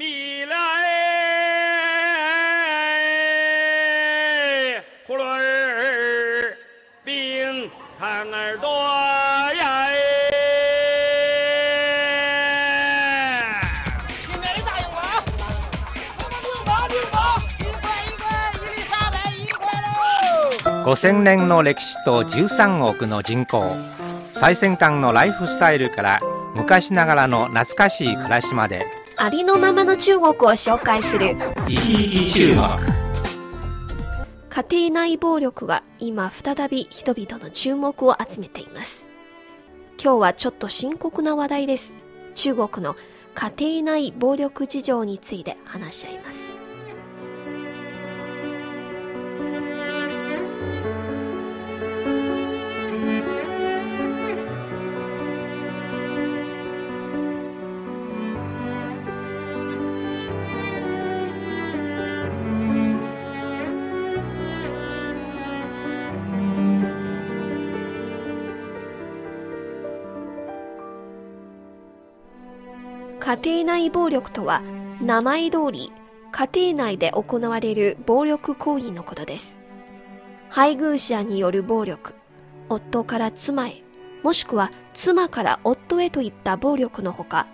米了哎，葫芦儿冰糖儿多呀哎。新来的答应我啊！我们六毛六毛，一块一块，伊丽莎白一块喽！5000年の歴史と13億の人口最先端のライフスタイルから昔ながらの懐かしい暮らしまでありのままの中国を紹介する。家庭内暴力が今再び人々の注目を集めています。今日はちょっと深刻な話題です。中国の家庭内暴力事情について話し合います家庭内暴力とは名前通り家庭内で行われる暴力行為のことです。配偶者による暴力夫から妻へもしくは妻から夫へといった暴力のほか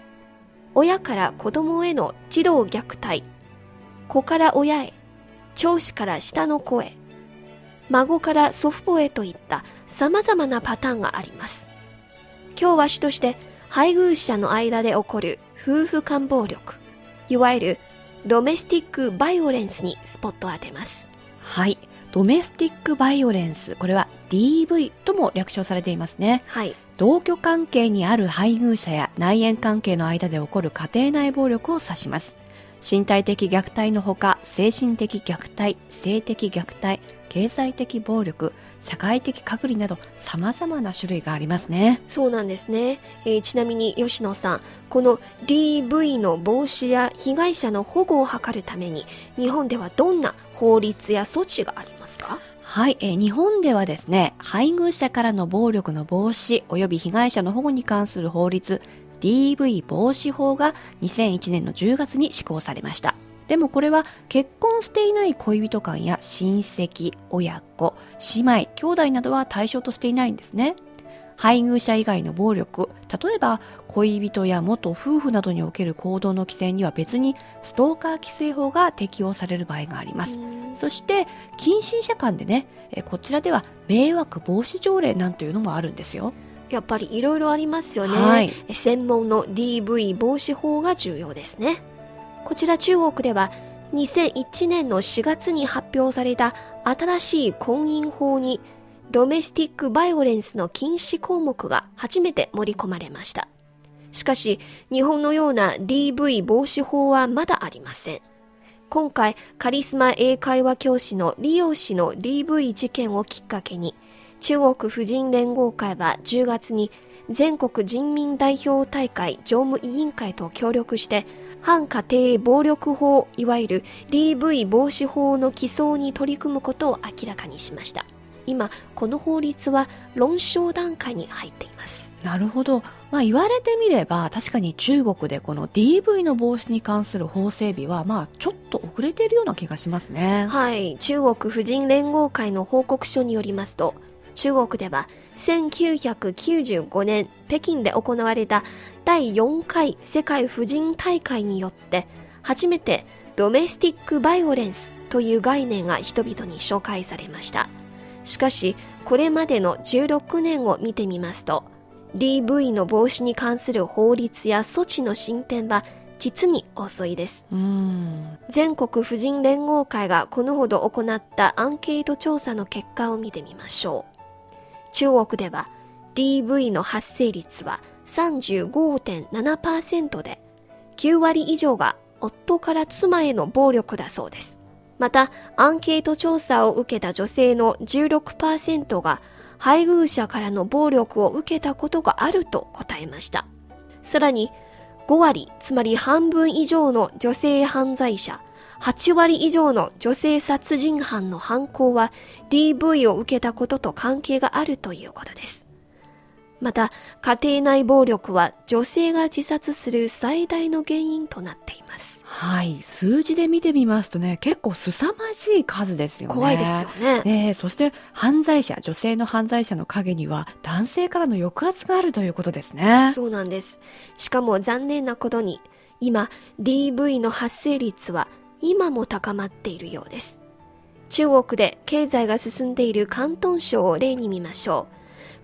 親から子供への児童虐待子から親へ長子から下の子へ孫から祖父母へといった様々なパターンがあります。今日は主として配偶者の間で起こる夫婦間暴力いわゆるドメスティックバイオレンスにスポットを当てますはい。ドメスティックバイオレンス。これは DV とも略称されていますね。はい同居関係にある配偶者や内縁関係の間で起こる家庭内暴力を指します。身体的虐待のほか、精神的虐待、性的虐待、経済的暴力、社会的隔離など様々な種類がありますね。そうなんですね、えーちなみに吉野さんこの DV の防止や被害者の保護を図るために日本ではどんな法律や措置がありますか？はい、えー日本ではですね、配偶者からの暴力の防止及び被害者の保護に関する法律 DV 防止法が2001年の10月に施行されました。でもこれは結婚していない恋人間や親戚、親子、姉妹、兄弟などは対象としていないんですね。配偶者以外の暴力、例えば恋人や元夫婦などにおける行動の規制には別にストーカー規制法が適用される場合があります。そして近親者間でねえこちらでは迷惑防止条例なんていうのもあるんですよ。やっぱりいろいろありますよね、はい。専門の DV 防止法が重要ですねこちら中国では2001年の4月に発表された新しい婚姻法にドメスティックバイオレンスの禁止項目が初めて盛り込まれました。しかし日本のような DV 防止法はまだありません。今回カリスマ英会話教師のリオ氏の DV 事件をきっかけに中国婦人連合会は10月に全国人民代表大会常務委員会と協力して反家庭暴力法いわゆる DV 防止法の起草に取り組むことを明らかにしました。今この法律は論証段階に入っています。なるほど、まあ、言われてみれば確かに中国でこの DV の防止に関する法整備はまあちょっと遅れているような気がしますね。はい、中国婦人連合会の報告書によりますと、中国では1995年北京で行われた第4回世界婦人大会によって、初めてドメスティックバイオレンスという概念が人々に紹介されました。しかし、これまでの16年を見てみますと、DV の防止に関する法律や措置の進展は実に遅いです。全国婦人連合会がこのほど行ったアンケート調査の結果を見てみましょう。中国では DV の発生率は35.7%で、9割以上が夫から妻への暴力だそうです。また、アンケート調査を受けた女性の16%が配偶者からの暴力を受けたことがあると答えました。さらに、5割、つまり半分以上の女性犯罪者、8割以上の女性殺人犯の犯行は DV を受けたことと関係があるということです。また、家庭内暴力は女性が自殺する最大の原因となっています。はい。数字で見てみますとね、結構凄まじい数ですよね。怖いですよね。ねえそして犯罪者、女性の犯罪者の陰には男性からの抑圧があるということですね。そうなんです。しかも残念なことに、今、DV の発生率は今も高まっているようです。中国で経済が進んでいる広東省を例に見ましょう。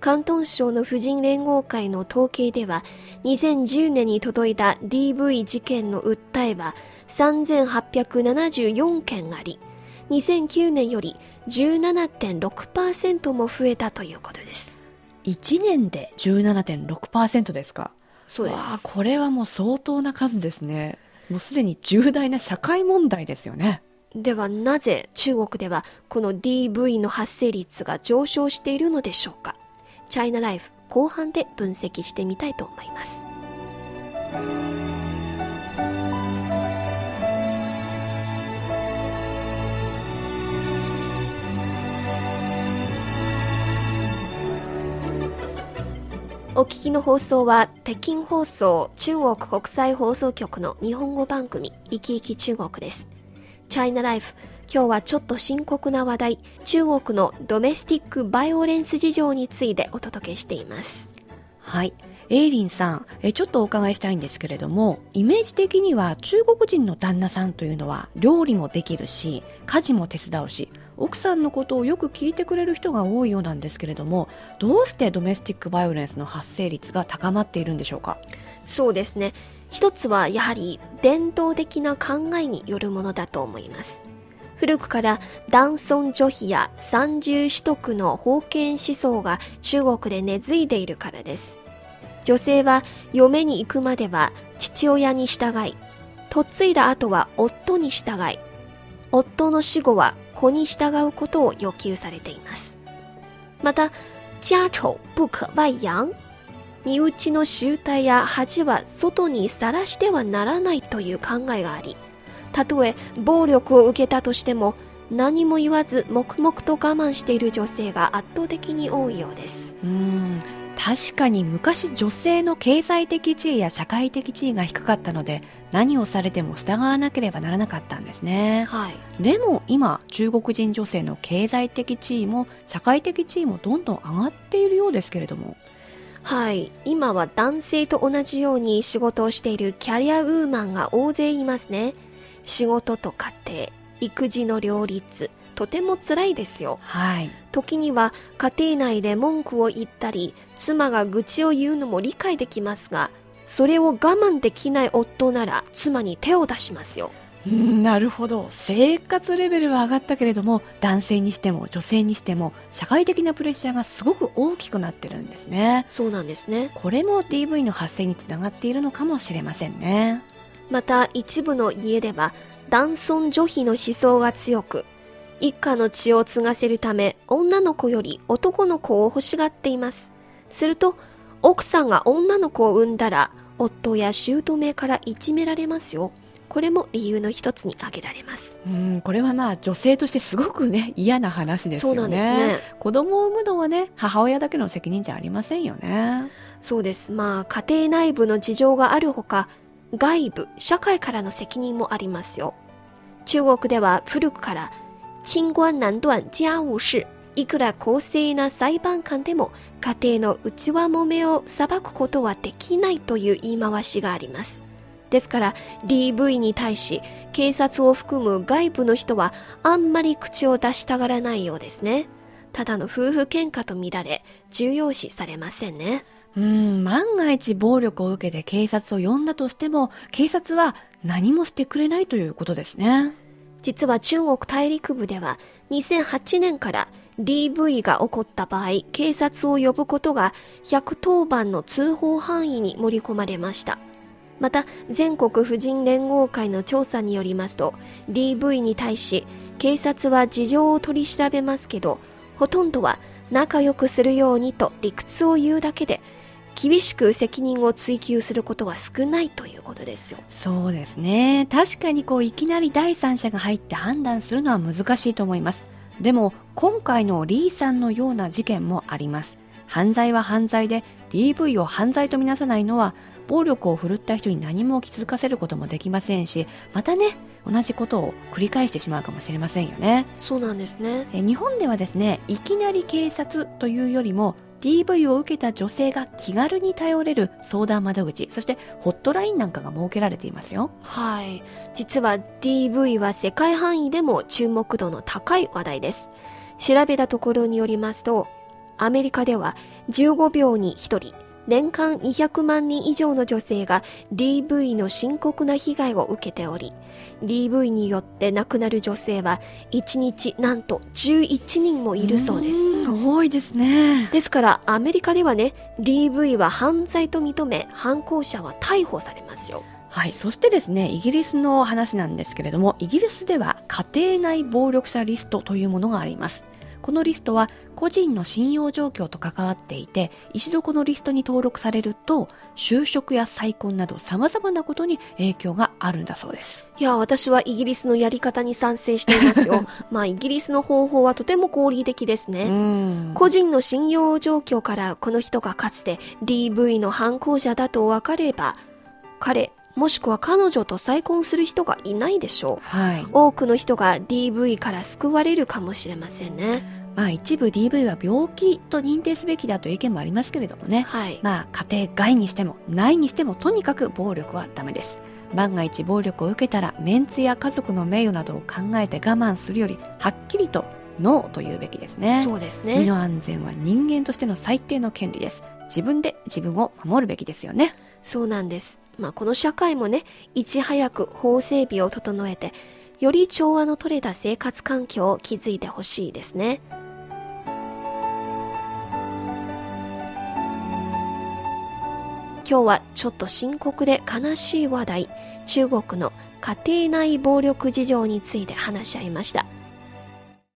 広東省の婦人連合会の統計では、2010年に届いた DV 事件の訴えは3874件あり、2009年より17.6%も増えたということです。1年で17.6%ですか？そうです。これはもう相当な数ですね。もうすでに重大な社会問題ですよね。ではなぜ中国ではこの DV の発生率が上昇しているのでしょうかチャイナライフ後半で分析してみたいと思いますお聞きの放送は北京放送中国国際放送局の日本語番組「いきいき中国」ですチャイナライフ今日はちょっと深刻な話題中国のドメスティックバイオレンス事情についてお届けしていますはい。エイリンさん、えちょっとお伺いしたいんですけれども、イメージ的には中国人の旦那さんというのは料理もできるし、家事も手伝うし、奥さんのことをよく聞いてくれる人が多いようなんですけれども、どうしてドメスティックバイオレンスの発生率が高まっているんでしょうか？そうですね。一つはやはり伝統的な考えによるものだと思います。古くから男尊女卑や三重取得の封建思想が中国で根付いているからです。女性は嫁に行くまでは父親に従い嫁いだ後は夫に従い夫の死後は子に従うことを要求されています。また家丑不可外揚身内の集体や恥は外にさらしてはならないという考えがありたとえ暴力を受けたとしても何も言わず黙々と我慢している女性が圧倒的に多いようです。うん。確かに昔女性の経済的地位や社会的地位が低かったので何をされても従わなければならなかったんですね。はい。でも今中国人女性の経済的地位も社会的地位もどんどん上がっているようですけれども。はい。今は男性と同じように仕事をしているキャリアウーマンが大勢いますね。仕事と家庭育児の両立とても辛いですよ。はい。時には家庭内で文句を言ったり妻が愚痴を言うのも理解できますがそれを我慢できない夫なら妻に手を出しますよ。うんなるほど。生活レベルは上がったけれども男性にしても女性にしても社会的なプレッシャーがすごく大きくなってるんですね。そうなんですね。これも DV の発生につながっているのかもしれませんね。また一部の家では男尊女卑の思想が強く一家の血を継がせるため女の子より男の子を欲しがっています。すると奥さんが女の子を産んだら夫や姑からいじめられますよ。これも理由の一つに挙げられます。うんこれはまあ女性としてすごくね嫌な話ですよね。そうなんですね。子供を産むのはね母親だけの責任じゃありませんよね。そうです。まあ家庭内部の事情があるほか外部社会からの責任もありますよ。中国では古くから清官難断家務事いくら公正な裁判官でも家庭の内輪もめを裁くことはできないという言い回しがあります。ですから DV に対し警察を含む外部の人はあんまり口を出したがらないようですね。ただの夫婦喧嘩とみられ重要視されませんね。うん万が一暴力を受けて警察を呼んだとしても警察は何もしてくれないということですね。実は中国大陸部では2008年から DV が起こった場合警察を呼ぶことが110番の通報範囲に盛り込まれました。また全国婦人連合会の調査によりますと DV に対し警察は事情を取り調べますけどほとんどは仲良くするようにと理屈を言うだけで厳しく責任を追及することは少ないということですよ。そうですね。確かにこういきなり第三者が入って判断するのは難しいと思います。でも今回のリーさんのような事件もあります。犯罪は犯罪で DV を犯罪とみなさないのは暴力を振るった人に何も気づかせることもできませんしまたね同じことを繰り返してしまうかもしれませんよね。そうなんですね。え日本ではですねいきなり警察というよりも DV を受けた女性が気軽に頼れる相談窓口そしてホットラインなんかが設けられていますよ。はい。実は DV は世界範囲でも注目度の高い話題です。調べたところによりますとアメリカでは15秒に1人年間200万人以上の女性が DV の深刻な被害を受けており DV によって亡くなる女性は1日なんと11人もいるそうですん多いですねですからアメリカではね DV は犯罪と認め犯行者は逮捕されますよはい。そしてですね、イギリスの話なんですけれども、イギリスでは家庭内暴力者リストというものがあります。このリストは個人の信用状況と関わっていて、一度このリストに登録されると、就職や再婚など様々なことに影響があるんだそうです。いや私はイギリスのやり方に賛成していますよ。まあイギリスの方法はとても合理的ですね、ん。個人の信用状況からこの人がかつて DV の犯行者だと分かれば彼もしくは彼女と再婚する人がいないでしょう。はい。多くの人が DV から救われるかもしれませんねまあ一部 DV は病気と認定すべきだという意見もありますけれどもね。はいまあ家庭外にしても内にしてもとにかく暴力はダメです万が一暴力を受けたらメンツや家族の名誉などを考えて我慢するよりはっきりとノーと言うべきですねそうです身ねの安全は人間としての最低の権利です自分で自分を守るべきですよねそうなんです。まあ、この社会もね、いち早く法整備を整えて、より調和の取れた生活環境を築いてほしいですね。今日はちょっと深刻で悲しい話題、中国の家庭内暴力事情について話し合いました。